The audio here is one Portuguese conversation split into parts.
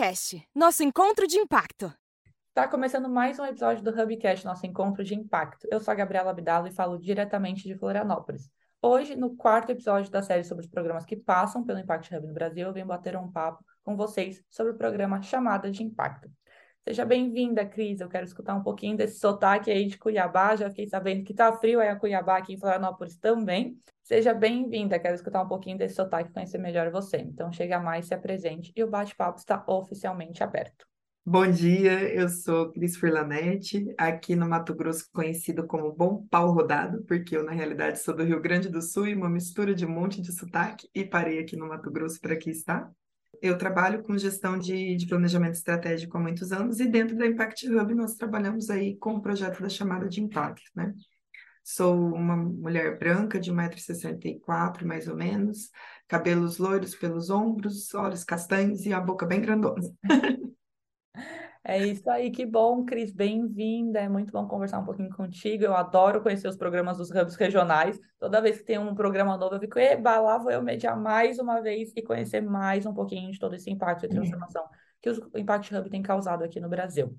Hubcast, nosso encontro de impacto. Está começando mais um episódio do Hubcast, nosso encontro de impacto. Eu sou a Gabriela Abdalo e falo diretamente de Florianópolis. Hoje, no quarto episódio da série sobre os programas que passam pelo Impact Hub no Brasil, eu venho bater um papo com vocês sobre o programa Chamada de Impacto. Seja bem-vinda, Cris. Eu quero escutar um pouquinho desse sotaque aí de Cuiabá. Já fiquei sabendo que tá frio aí a Cuiabá, aqui em Florianópolis também. Seja bem-vinda. Quero escutar um pouquinho desse sotaque, conhecer melhor você. Então, chega mais, se apresente e o bate-papo está oficialmente aberto. Bom dia, eu sou Cris Furlanete, aqui no Mato Grosso conhecido como Bom Pau Rodado, porque eu na realidade sou do Rio Grande do Sul e uma mistura de um monte de sotaque e parei aqui no Mato Grosso para aqui estar. Eu trabalho com gestão de, de, planejamento estratégico há muitos anos e dentro da Impact Hub nós trabalhamos aí com o projeto da chamada de impacto, né? Sou uma mulher branca de 1,64m mais ou menos, cabelos loiros pelos ombros, olhos castanhos e a boca bem grandona. É isso aí, que bom, Cris, bem-vinda. É muito bom conversar um pouquinho contigo. Eu adoro conhecer os programas dos hubs regionais. Toda vez que tem um programa novo, eu fico, eba, lá vou eu mediar mais uma vez e conhecer mais um pouquinho de todo esse impacto e transformação que o Impact Hub tem causado aqui no Brasil.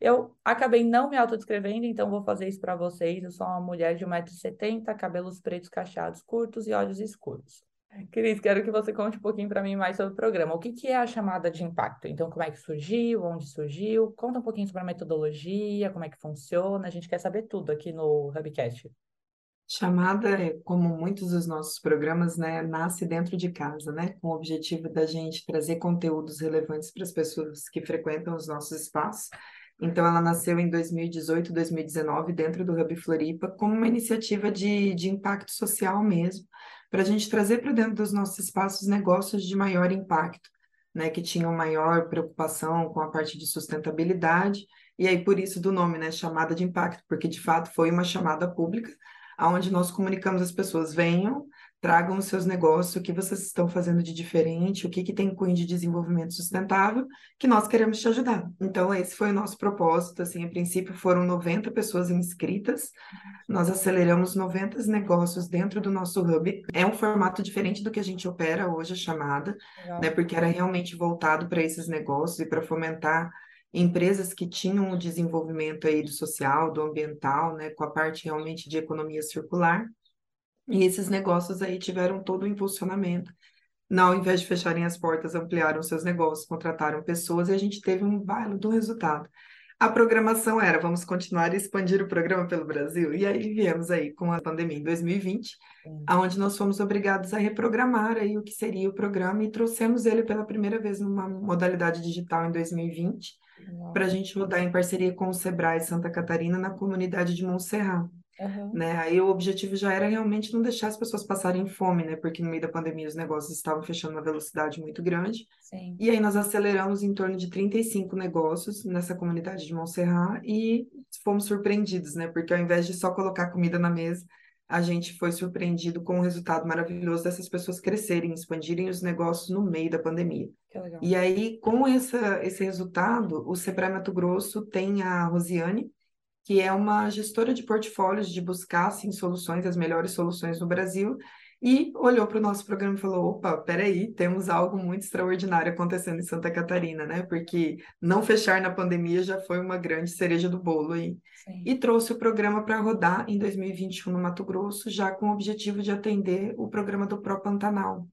Eu acabei não me autodescrevendo, então vou fazer isso para vocês. Eu sou uma mulher de 1,70m, cabelos pretos cacheados curtos e olhos escuros. Cris, quero que você conte um pouquinho para mim mais sobre o programa. O que, que é a chamada de impacto? Então, como é que surgiu, onde surgiu? Conta um pouquinho sobre a metodologia, como é que funciona. A gente quer saber tudo aqui no Hubcast. Chamada, como muitos dos nossos programas, né, nasce dentro de casa, né, com o objetivo da gente trazer conteúdos relevantes para as pessoas que frequentam os nossos espaços. Então, ela nasceu em 2018, 2019, dentro do Hub Floripa, como uma iniciativa de, de impacto social mesmo, para a gente trazer para dentro dos nossos espaços negócios de maior impacto, né, que tinham maior preocupação com a parte de sustentabilidade, e aí por isso do nome, né, chamada de impacto, porque de fato foi uma chamada pública, onde nós comunicamos às pessoas, venham, tragam os seus negócios, o que vocês estão fazendo de diferente, o que, que tem cunho de desenvolvimento sustentável, que nós queremos te ajudar. Então, esse foi o nosso propósito, assim, a princípio foram 90 pessoas inscritas, nós aceleramos 90 negócios dentro do nosso hub. É um formato diferente do que a gente opera hoje, a chamada, Legal. né, porque era realmente voltado para esses negócios e para fomentar empresas que tinham o desenvolvimento aí do social, do ambiental, né, com a parte realmente de economia circular, e esses negócios aí tiveram todo o impulsionamento. Não, ao invés de fecharem as portas, ampliaram seus negócios, contrataram pessoas e a gente teve um baile do resultado. A programação era, vamos continuar a expandir o programa pelo Brasil. E aí viemos aí com a pandemia em 2020, Sim. onde nós fomos obrigados a reprogramar aí o que seria o programa e trouxemos ele pela primeira vez numa modalidade digital em 2020, para a gente rodar em parceria com o Sebrae Santa Catarina na comunidade de Montserrat. Uhum. Né? Aí o objetivo já era realmente não deixar as pessoas passarem fome, né? Porque no meio da pandemia os negócios estavam fechando uma velocidade muito grande. Sim. E aí nós aceleramos em torno de 35 negócios nessa comunidade de Montserrat e fomos surpreendidos, né? Porque ao invés de só colocar comida na mesa, a gente foi surpreendido com o resultado maravilhoso dessas pessoas crescerem, expandirem os negócios no meio da pandemia. E aí, com essa, esse resultado, o Sebrae Mato Grosso tem a Rosiane, que é uma gestora de portfólios de buscar assim, soluções, as melhores soluções no Brasil, e olhou para o nosso programa e falou: opa, peraí, temos algo muito extraordinário acontecendo em Santa Catarina, né? Porque não fechar na pandemia já foi uma grande cereja do bolo aí. Sim. E trouxe o programa para rodar em 2021 no Mato Grosso, já com o objetivo de atender o programa do Pro Pantanal,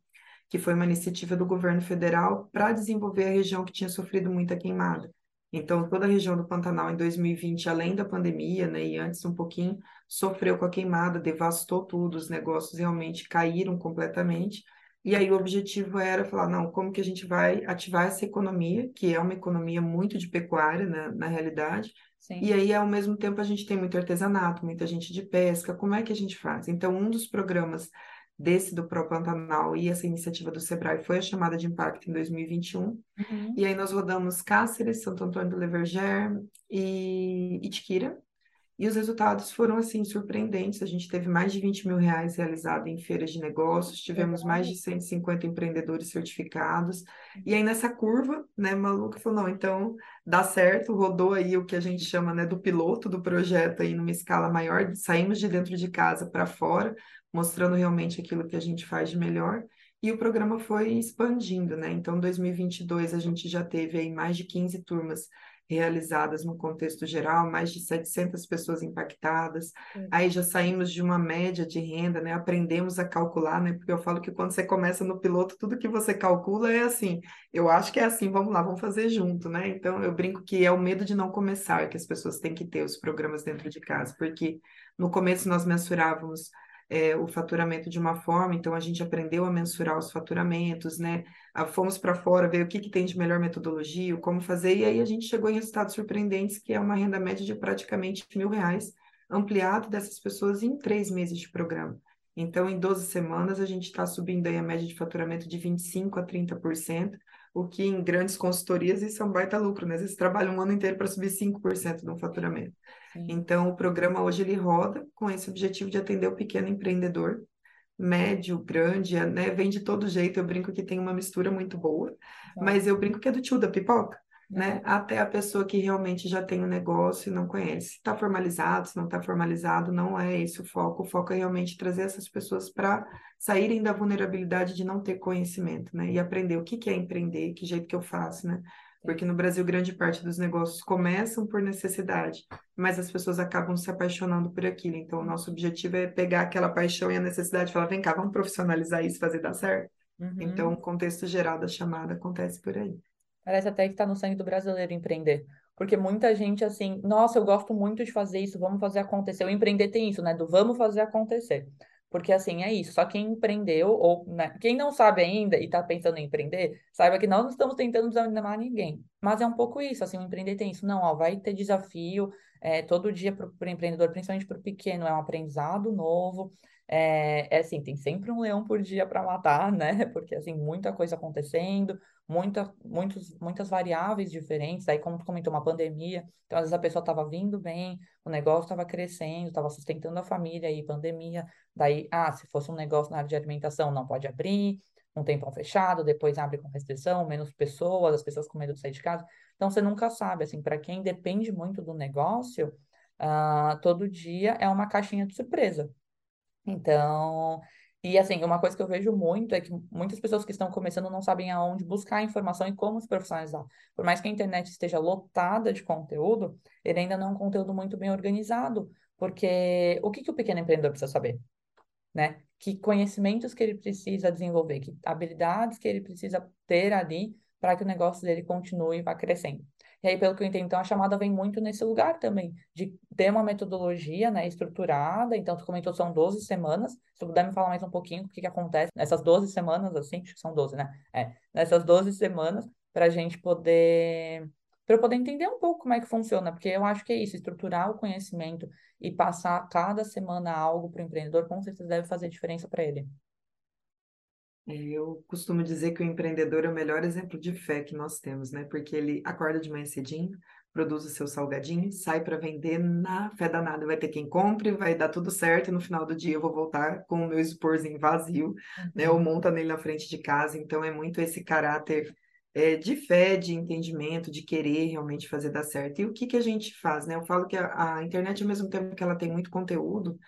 que foi uma iniciativa do governo federal para desenvolver a região que tinha sofrido muita queimada. Então, toda a região do Pantanal em 2020, além da pandemia, né, e antes um pouquinho, sofreu com a queimada, devastou tudo, os negócios realmente caíram completamente. E aí o objetivo era falar, não, como que a gente vai ativar essa economia, que é uma economia muito de pecuária, né, na realidade, Sim. E aí, ao mesmo tempo, a gente tem muito artesanato, muita gente de pesca, como é que a gente faz? Então, um dos programas desse do Pro Pantanal e essa iniciativa do Sebrae foi a chamada de impacto em 2021. Uhum. E aí nós rodamos Cáceres, Santo Antônio do Leverger e Itiquira. E os resultados foram, assim, surpreendentes. A gente teve mais de 20 mil reais realizado em feiras de negócios, tivemos uhum. mais de 150 empreendedores certificados. E aí, nessa curva, né, maluca falou, não, então dá certo, rodou aí o que a gente chama, né, do piloto do projeto aí numa escala maior, saímos de dentro de casa para fora, mostrando realmente aquilo que a gente faz de melhor. e o programa foi expandindo, né? Então, em 2022, a gente já teve aí mais de 15 turmas realizadas no contexto geral, mais de 700 pessoas impactadas. Uhum. Aí já saímos de uma média de renda, né? Aprendemos a calcular, né? Porque eu falo que quando você começa no piloto, tudo que você calcula é assim. Eu acho que é assim, vamos lá, vamos fazer junto, né? Então eu brinco que é o medo de não começar que as pessoas têm que ter os programas dentro de casa, porque no começo nós mensurávamos é, o faturamento de uma forma, então a gente aprendeu a mensurar os faturamentos, né? Fomos para fora ver o que, que tem de melhor metodologia, como fazer, e aí a gente chegou em resultados surpreendentes, que é uma renda média de praticamente mil reais, ampliado dessas pessoas em três meses de programa. Então, em 12 semanas, a gente está subindo aí a média de faturamento de 25% a 30%, o que em grandes consultorias isso é um baita lucro, né? Às vezes trabalha um ano inteiro para subir 5% no faturamento. Sim. Então, o programa hoje ele roda com esse objetivo de atender o pequeno empreendedor, médio, grande, né? Vem de todo jeito. Eu brinco que tem uma mistura muito boa, mas eu brinco que é do tio da pipoca né? Até a pessoa que realmente já tem o um negócio e não conhece. Está formalizado, se não está formalizado, não é esse o foco. O foco é realmente trazer essas pessoas para saírem da vulnerabilidade de não ter conhecimento, né? E aprender o que, que é empreender, que jeito que eu faço, né? Porque no Brasil, grande parte dos negócios começam por necessidade, mas as pessoas acabam se apaixonando por aquilo. Então, o nosso objetivo é pegar aquela paixão e a necessidade e falar: vem cá, vamos profissionalizar isso, fazer dar certo. Uhum. Então, o contexto geral da chamada acontece por aí. Parece até que está no sangue do brasileiro empreender. Porque muita gente, assim, nossa, eu gosto muito de fazer isso, vamos fazer acontecer. O empreender tem isso, né? Do vamos fazer acontecer. Porque, assim, é isso. Só quem empreendeu, ou né? quem não sabe ainda e está pensando em empreender, saiba que nós não estamos tentando desanimar ninguém. Mas é um pouco isso, assim, o empreender tem isso. Não, ó, vai ter desafio é, todo dia para o empreendedor, principalmente para o pequeno, é um aprendizado novo. É, é assim, tem sempre um leão por dia para matar, né? Porque, assim, muita coisa acontecendo, muita, muitos, muitas variáveis diferentes. Aí, como comentou, uma pandemia, então às vezes a pessoa estava vindo bem, o negócio estava crescendo, estava sustentando a família, aí pandemia. Daí, ah, se fosse um negócio na área de alimentação, não pode abrir, um tempão fechado, depois abre com restrição, menos pessoas, as pessoas com medo de sair de casa. Então, você nunca sabe, assim, para quem depende muito do negócio, uh, todo dia é uma caixinha de surpresa. Então, e assim, uma coisa que eu vejo muito é que muitas pessoas que estão começando não sabem aonde buscar informação e como se profissionalizar. Por mais que a internet esteja lotada de conteúdo, ele ainda não é um conteúdo muito bem organizado, porque o que, que o pequeno empreendedor precisa saber? Né? Que conhecimentos que ele precisa desenvolver, que habilidades que ele precisa ter ali para que o negócio dele continue e vá crescendo. E aí, pelo que eu entendo, então, a chamada vem muito nesse lugar também, de ter uma metodologia, né, estruturada. Então, tu comentou são 12 semanas. Se tu puder me falar mais um pouquinho o que, que acontece nessas 12 semanas, assim, que são 12, né? É, nessas 12 semanas, para a gente poder para eu poder entender um pouco como é que funciona, porque eu acho que é isso, estruturar o conhecimento e passar cada semana algo para o empreendedor, com certeza deve fazer diferença para ele. Eu costumo dizer que o empreendedor é o melhor exemplo de fé que nós temos, né? Porque ele acorda de manhã cedinho, produz o seu salgadinho, sai para vender na fé danada. Vai ter quem compre, vai dar tudo certo, e no final do dia eu vou voltar com o meu esporzinho vazio, uhum. né? Ou monta nele na frente de casa. Então é muito esse caráter é, de fé, de entendimento, de querer realmente fazer dar certo. E o que, que a gente faz, né? Eu falo que a, a internet, ao mesmo tempo que ela tem muito conteúdo,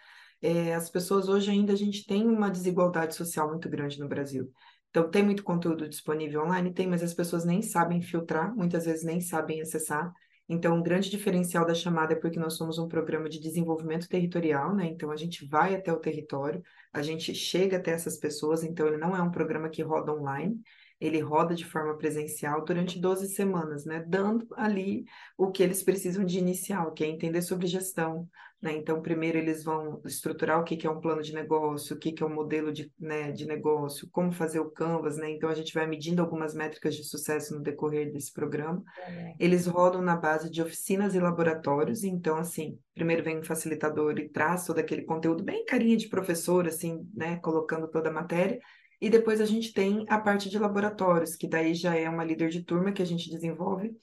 é, as pessoas hoje ainda a gente tem uma desigualdade social muito grande no Brasil. Então, tem muito conteúdo disponível online? Tem, mas as pessoas nem sabem filtrar, muitas vezes nem sabem acessar. Então, um grande diferencial da chamada é porque nós somos um programa de desenvolvimento territorial, né? Então, a gente vai até o território, a gente chega até essas pessoas, então, ele não é um programa que roda online, ele roda de forma presencial durante 12 semanas, né? Dando ali o que eles precisam de inicial, que é entender sobre gestão, né? Então, primeiro eles vão estruturar o que, que é um plano de negócio, o que, que é um modelo de, né, de negócio, como fazer o Canvas, né? Então, a gente vai medindo algumas métricas de sucesso no decorrer desse programa. É. Eles rodam na base de oficinas e laboratórios, então, assim, primeiro vem um facilitador e traz todo aquele conteúdo bem carinha de professor, assim, né, colocando toda a matéria, e depois a gente tem a parte de laboratórios, que daí já é uma líder de turma que a gente desenvolve,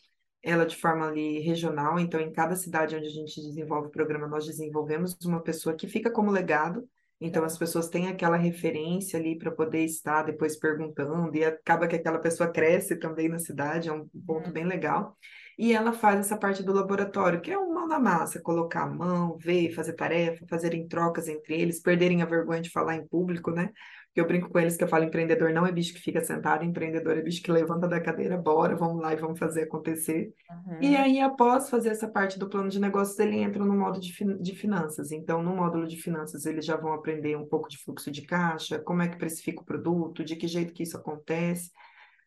ela de forma ali regional, então em cada cidade onde a gente desenvolve o programa, nós desenvolvemos uma pessoa que fica como legado, então as pessoas têm aquela referência ali para poder estar depois perguntando, e acaba que aquela pessoa cresce também na cidade, é um ponto bem legal. e ela faz essa parte do laboratório, que é um mão na massa, colocar a mão, ver, fazer tarefa, fazerem trocas entre eles, perderem a vergonha de falar em público, né? Eu brinco com eles que eu falo, empreendedor não é bicho que fica sentado, empreendedor é bicho que levanta da cadeira, bora, vamos lá e vamos fazer acontecer. Uhum. E aí, após fazer essa parte do plano de negócios, ele entra no modo de, de finanças. Então, no módulo de finanças, eles já vão aprender um pouco de fluxo de caixa, como é que precifica o produto, de que jeito que isso acontece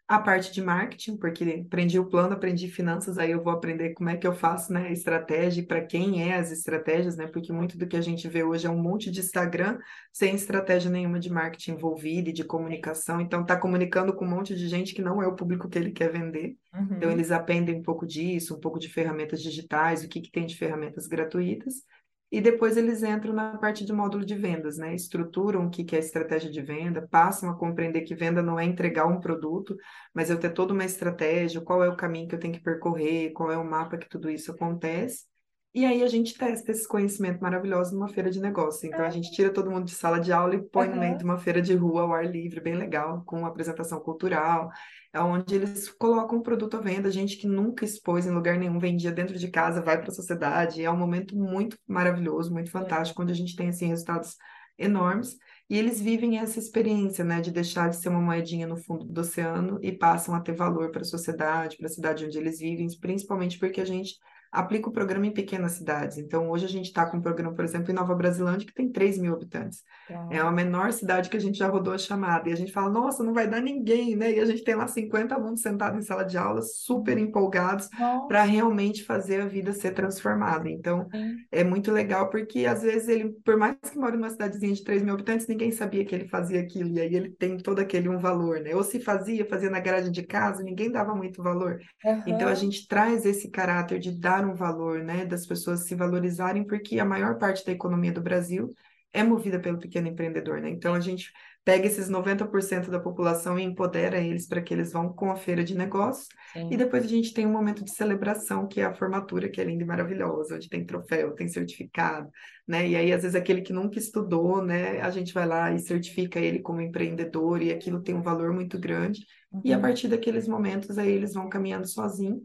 a parte de marketing, porque aprendi o plano, aprendi finanças, aí eu vou aprender como é que eu faço, né, estratégia, para quem é as estratégias, né, porque muito do que a gente vê hoje é um monte de Instagram sem estratégia nenhuma de marketing envolvida e de comunicação, então tá comunicando com um monte de gente que não é o público que ele quer vender, então, uhum. então eles aprendem um pouco disso, um pouco de ferramentas digitais, o que que tem de ferramentas gratuitas, e depois eles entram na parte de módulo de vendas, né? Estruturam o que é estratégia de venda, passam a compreender que venda não é entregar um produto, mas eu ter toda uma estratégia, qual é o caminho que eu tenho que percorrer, qual é o mapa que tudo isso acontece. E aí a gente testa esse conhecimento maravilhoso numa feira de negócio. Então a gente tira todo mundo de sala de aula e põe uhum. no meio de uma feira de rua ao ar livre, bem legal, com uma apresentação cultural, é onde eles colocam o produto à venda, gente que nunca expôs em lugar nenhum, vendia dentro de casa, vai para a sociedade. É um momento muito maravilhoso, muito fantástico, onde a gente tem assim resultados enormes. E eles vivem essa experiência, né, de deixar de ser uma moedinha no fundo do oceano e passam a ter valor para a sociedade, para a cidade onde eles vivem, principalmente porque a gente aplica o programa em pequenas cidades. Então, hoje a gente está com um programa, por exemplo, em Nova Brasilândia, que tem 3 mil habitantes. É. é a menor cidade que a gente já rodou a chamada. E a gente fala, nossa, não vai dar ninguém, né? E a gente tem lá 50 alunos sentados em sala de aula, super empolgados para realmente fazer a vida ser transformada. Então, Sim. é muito legal, porque às vezes ele, por mais que mora numa cidadezinha de 3 mil habitantes, ninguém sabia que ele fazia aquilo. E aí ele tem todo aquele um valor, né? Ou se fazia, fazia na garagem de casa, ninguém dava muito valor. Uhum. Então, a gente traz esse caráter de dar um valor, né, das pessoas se valorizarem, porque a maior parte da economia do Brasil é movida pelo pequeno empreendedor, né? Então a gente pega esses 90% da população e empodera eles para que eles vão com a feira de negócios. Sim. E depois a gente tem um momento de celebração, que é a formatura, que é linda e maravilhosa, onde tem troféu, tem certificado, né? E aí, às vezes, aquele que nunca estudou, né? A gente vai lá e certifica ele como empreendedor, e aquilo tem um valor muito grande. Uhum. E a uhum. partir daqueles momentos, aí eles vão caminhando sozinhos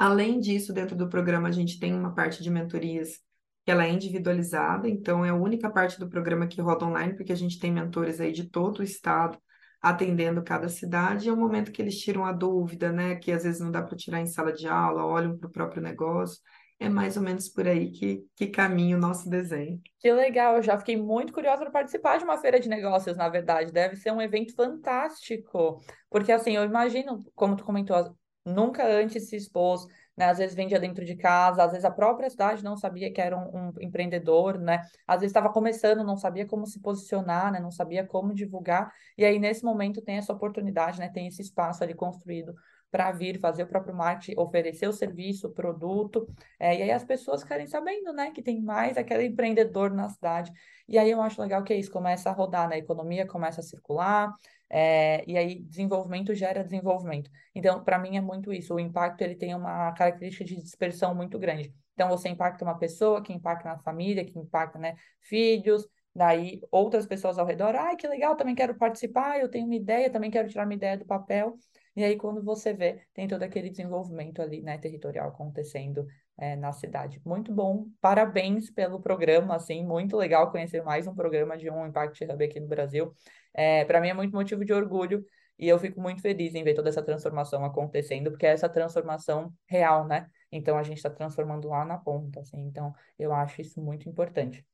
Além disso, dentro do programa, a gente tem uma parte de mentorias que ela é individualizada, então é a única parte do programa que roda online, porque a gente tem mentores aí de todo o estado atendendo cada cidade, é o momento que eles tiram a dúvida, né, que às vezes não dá para tirar em sala de aula, olham para o próprio negócio, é mais ou menos por aí que, que caminha o nosso desenho. Que legal, eu já fiquei muito curiosa para participar de uma feira de negócios, na verdade, deve ser um evento fantástico, porque assim, eu imagino, como tu comentou, nunca antes se expôs, né? Às vezes vendia dentro de casa, às vezes a própria cidade não sabia que era um, um empreendedor, né? Às vezes estava começando, não sabia como se posicionar, né? Não sabia como divulgar. E aí, nesse momento, tem essa oportunidade, né? Tem esse espaço ali construído para vir fazer o próprio marketing, oferecer o serviço, o produto, é, e aí as pessoas querem sabendo, né, que tem mais aquele empreendedor na cidade, e aí eu acho legal que é isso, começa a rodar, né, a economia começa a circular, é, e aí desenvolvimento gera desenvolvimento. Então, para mim é muito isso. O impacto ele tem uma característica de dispersão muito grande. Então, você impacta uma pessoa, que impacta na família, que impacta, né, filhos, daí outras pessoas ao redor. Ai, que legal, também quero participar, eu tenho uma ideia, também quero tirar uma ideia do papel. E aí, quando você vê, tem todo aquele desenvolvimento ali, né, territorial acontecendo é, na cidade. Muito bom, parabéns pelo programa, assim, muito legal conhecer mais um programa de um Impact Hub aqui no Brasil. É, para mim é muito motivo de orgulho e eu fico muito feliz em ver toda essa transformação acontecendo, porque é essa transformação real, né? Então a gente está transformando lá na ponta, assim. Então eu acho isso muito importante.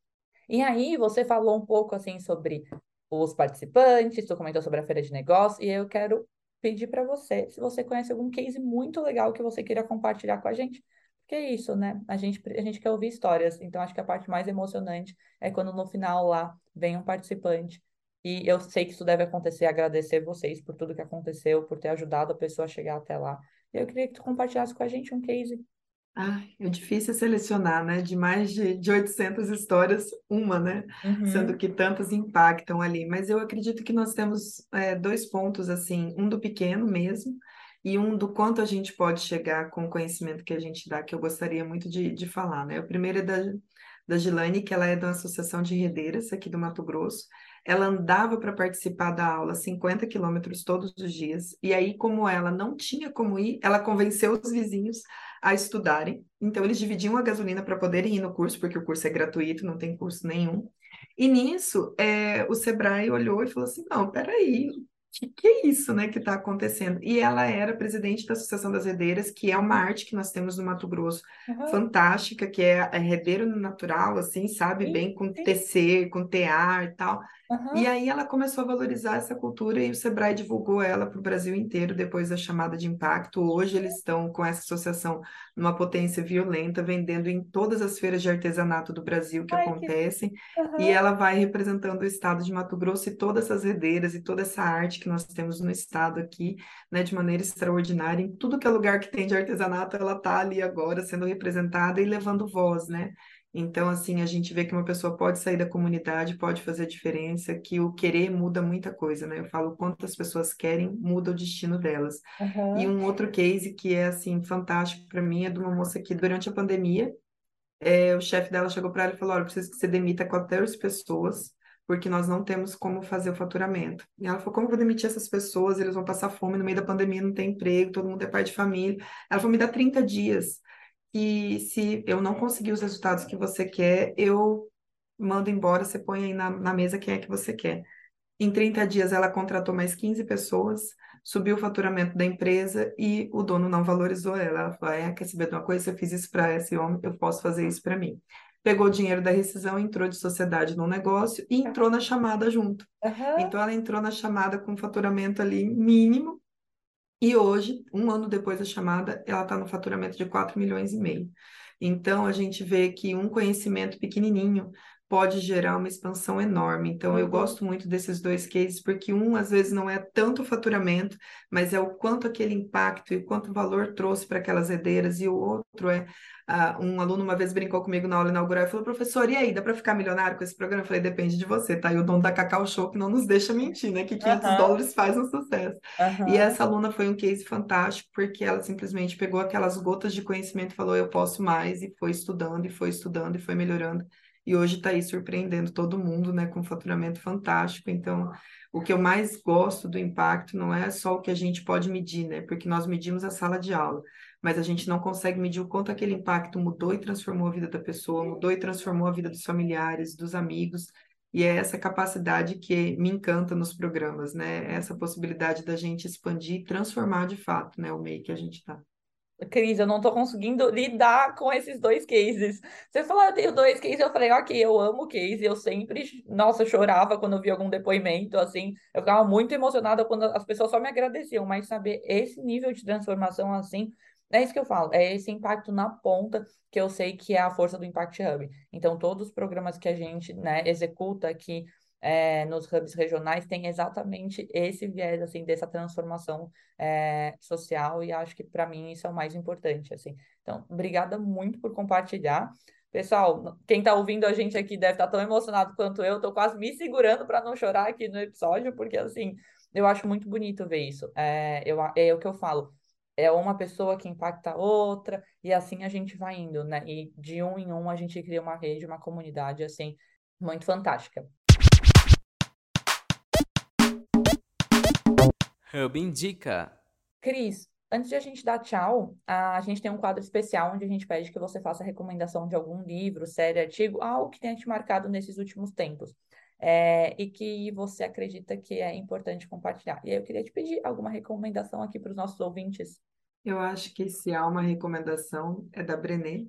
E aí você falou um pouco assim sobre os participantes, tu comentou sobre a feira de negócios e eu quero pedir para você se você conhece algum case muito legal que você queira compartilhar com a gente. Porque é isso, né? A gente, a gente quer ouvir histórias. Então, acho que a parte mais emocionante é quando no final lá vem um participante e eu sei que isso deve acontecer, agradecer vocês por tudo que aconteceu, por ter ajudado a pessoa a chegar até lá. E eu queria que tu compartilhasse com a gente um case. Ah, é difícil selecionar, né? De mais de, de 800 histórias, uma, né? Uhum. Sendo que tantas impactam ali. Mas eu acredito que nós temos é, dois pontos, assim, um do pequeno mesmo, e um do quanto a gente pode chegar com o conhecimento que a gente dá, que eu gostaria muito de, de falar, né? O primeiro é da, da Gilane, que ela é da Associação de Redeiras, aqui do Mato Grosso, ela andava para participar da aula 50 quilômetros todos os dias, e aí, como ela não tinha como ir, ela convenceu os vizinhos a estudarem. Então, eles dividiam a gasolina para poderem ir no curso, porque o curso é gratuito, não tem custo nenhum. E nisso, é, o Sebrae olhou e falou assim: não, peraí, que, que é isso, né, que está acontecendo? E ela era presidente da Associação das Redeiras, que é uma arte que nós temos no Mato Grosso, uhum. fantástica, que é, é redeiro natural, assim, sabe? Sim, Bem com sim. tecer, com tear e tal. Uhum. E aí ela começou a valorizar essa cultura e o Sebrae divulgou ela para o Brasil inteiro depois da chamada de impacto. Hoje eles estão com essa associação numa potência violenta, vendendo em todas as feiras de artesanato do Brasil que Ai, acontecem. Que... Uhum. E ela vai representando o estado de Mato Grosso e todas essas redeiras e toda essa arte que nós temos no estado aqui, né, de maneira extraordinária. Em tudo que é lugar que tem de artesanato, ela está ali agora sendo representada e levando voz, né? Então, assim, a gente vê que uma pessoa pode sair da comunidade, pode fazer diferença, que o querer muda muita coisa, né? Eu falo quantas pessoas querem, muda o destino delas. Uhum. E um outro case que é, assim, fantástico para mim é de uma moça que, durante a pandemia, é, o chefe dela chegou para ela e falou: Olha, preciso que você demita 14 pessoas, porque nós não temos como fazer o faturamento. E ela falou: Como eu vou demitir essas pessoas? Eles vão passar fome no meio da pandemia, não tem emprego, todo mundo é pai de família. Ela falou: Me dá 30 dias que se eu não conseguir os resultados que você quer, eu mando embora, você põe aí na, na mesa quem é que você quer. Em 30 dias, ela contratou mais 15 pessoas, subiu o faturamento da empresa e o dono não valorizou ela. Ela falou: é, quer saber de uma coisa? Se eu fiz isso para esse homem, eu posso fazer isso para mim. Pegou o dinheiro da rescisão, entrou de sociedade no negócio e entrou na chamada junto. Uhum. Então, ela entrou na chamada com faturamento ali mínimo e hoje, um ano depois da chamada, ela está no faturamento de 4 milhões e meio. Então, a gente vê que um conhecimento pequenininho pode gerar uma expansão enorme. Então, uhum. eu gosto muito desses dois cases, porque um, às vezes, não é tanto faturamento, mas é o quanto aquele impacto e quanto valor trouxe para aquelas herdeiras, e o outro é Uh, um aluno uma vez brincou comigo na aula inaugural e falou, professor, e aí, dá para ficar milionário com esse programa? Eu falei, depende de você, tá? E o dono da Cacau Show que não nos deixa mentir, né? Que 500 uhum. dólares faz um sucesso. Uhum. E essa aluna foi um case fantástico, porque ela simplesmente pegou aquelas gotas de conhecimento e falou, eu posso mais, e foi estudando, e foi estudando, e foi melhorando. E hoje está aí surpreendendo todo mundo, né? Com um faturamento fantástico. Então, o que eu mais gosto do impacto não é só o que a gente pode medir, né? Porque nós medimos a sala de aula mas a gente não consegue medir o quanto aquele impacto mudou e transformou a vida da pessoa, mudou e transformou a vida dos familiares, dos amigos, e é essa capacidade que me encanta nos programas, né? Essa possibilidade da gente expandir e transformar de fato, né, o meio que a gente está. Cris, eu não tô conseguindo lidar com esses dois cases. Você falou, eu tenho dois cases, eu falei, ok, eu amo case, eu sempre, nossa, chorava quando eu via algum depoimento, assim, eu ficava muito emocionada quando as pessoas só me agradeciam, mas saber esse nível de transformação, assim, é isso que eu falo, é esse impacto na ponta que eu sei que é a força do Impact Hub. Então, todos os programas que a gente né, executa aqui é, nos hubs regionais tem exatamente esse viés, assim, dessa transformação é, social e acho que, para mim, isso é o mais importante, assim. Então, obrigada muito por compartilhar. Pessoal, quem está ouvindo a gente aqui deve estar tá tão emocionado quanto eu. Estou quase me segurando para não chorar aqui no episódio, porque assim, eu acho muito bonito ver isso. É, eu, é o que eu falo é uma pessoa que impacta a outra, e assim a gente vai indo, né? E de um em um a gente cria uma rede, uma comunidade, assim, muito fantástica. Hub Indica. Cris, antes de a gente dar tchau, a gente tem um quadro especial onde a gente pede que você faça a recomendação de algum livro, série, artigo, algo que tenha te marcado nesses últimos tempos é, e que você acredita que é importante compartilhar. E aí eu queria te pedir alguma recomendação aqui para os nossos ouvintes. Eu acho que se há uma recomendação é da Brené,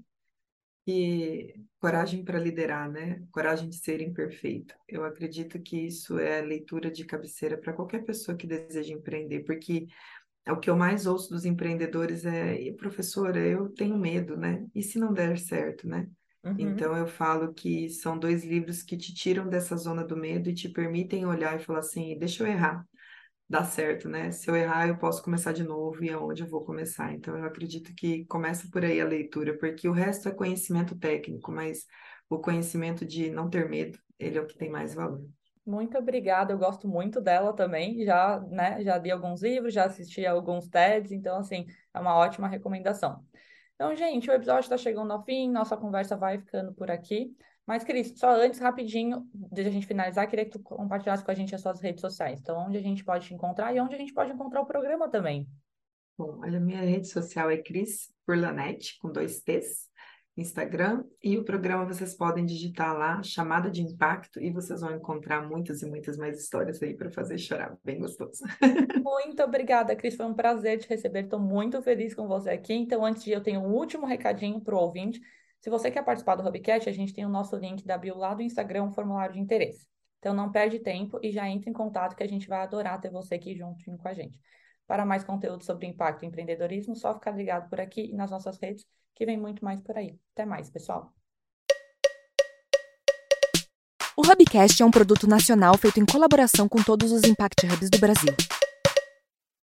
e coragem para liderar, né? Coragem de ser imperfeito. Eu acredito que isso é leitura de cabeceira para qualquer pessoa que deseja empreender, porque é o que eu mais ouço dos empreendedores é, professora, eu tenho medo, né? E se não der certo, né? Uhum. Então eu falo que são dois livros que te tiram dessa zona do medo e te permitem olhar e falar assim, deixa eu errar, dá certo, né? Se eu errar, eu posso começar de novo e aonde eu vou começar. Então eu acredito que começa por aí a leitura, porque o resto é conhecimento técnico, mas o conhecimento de não ter medo, ele é o que tem mais valor. Muito obrigada, eu gosto muito dela também. Já, né, já li alguns livros, já assisti alguns TEDs, então assim, é uma ótima recomendação. Então, gente, o episódio está chegando ao fim, nossa conversa vai ficando por aqui. Mas, Cris, só antes, rapidinho, de a gente finalizar, queria que tu compartilhasse com a gente as suas redes sociais. Então, onde a gente pode te encontrar e onde a gente pode encontrar o programa também. Bom, a minha rede social é Cris com dois T's, Instagram, e o programa vocês podem digitar lá, chamada de impacto, e vocês vão encontrar muitas e muitas mais histórias aí para fazer chorar, bem gostoso. Muito obrigada, Cris, foi um prazer te receber, estou muito feliz com você aqui. Então, antes de eu tenho um último recadinho para o ouvinte, se você quer participar do Hubcast, a gente tem o nosso link da bio lá do Instagram, um formulário de interesse. Então não perde tempo e já entre em contato que a gente vai adorar ter você aqui juntinho com a gente. Para mais conteúdo sobre impacto e empreendedorismo, só ficar ligado por aqui e nas nossas redes, que vem muito mais por aí. Até mais, pessoal! O Hubcast é um produto nacional feito em colaboração com todos os Impact Hubs do Brasil.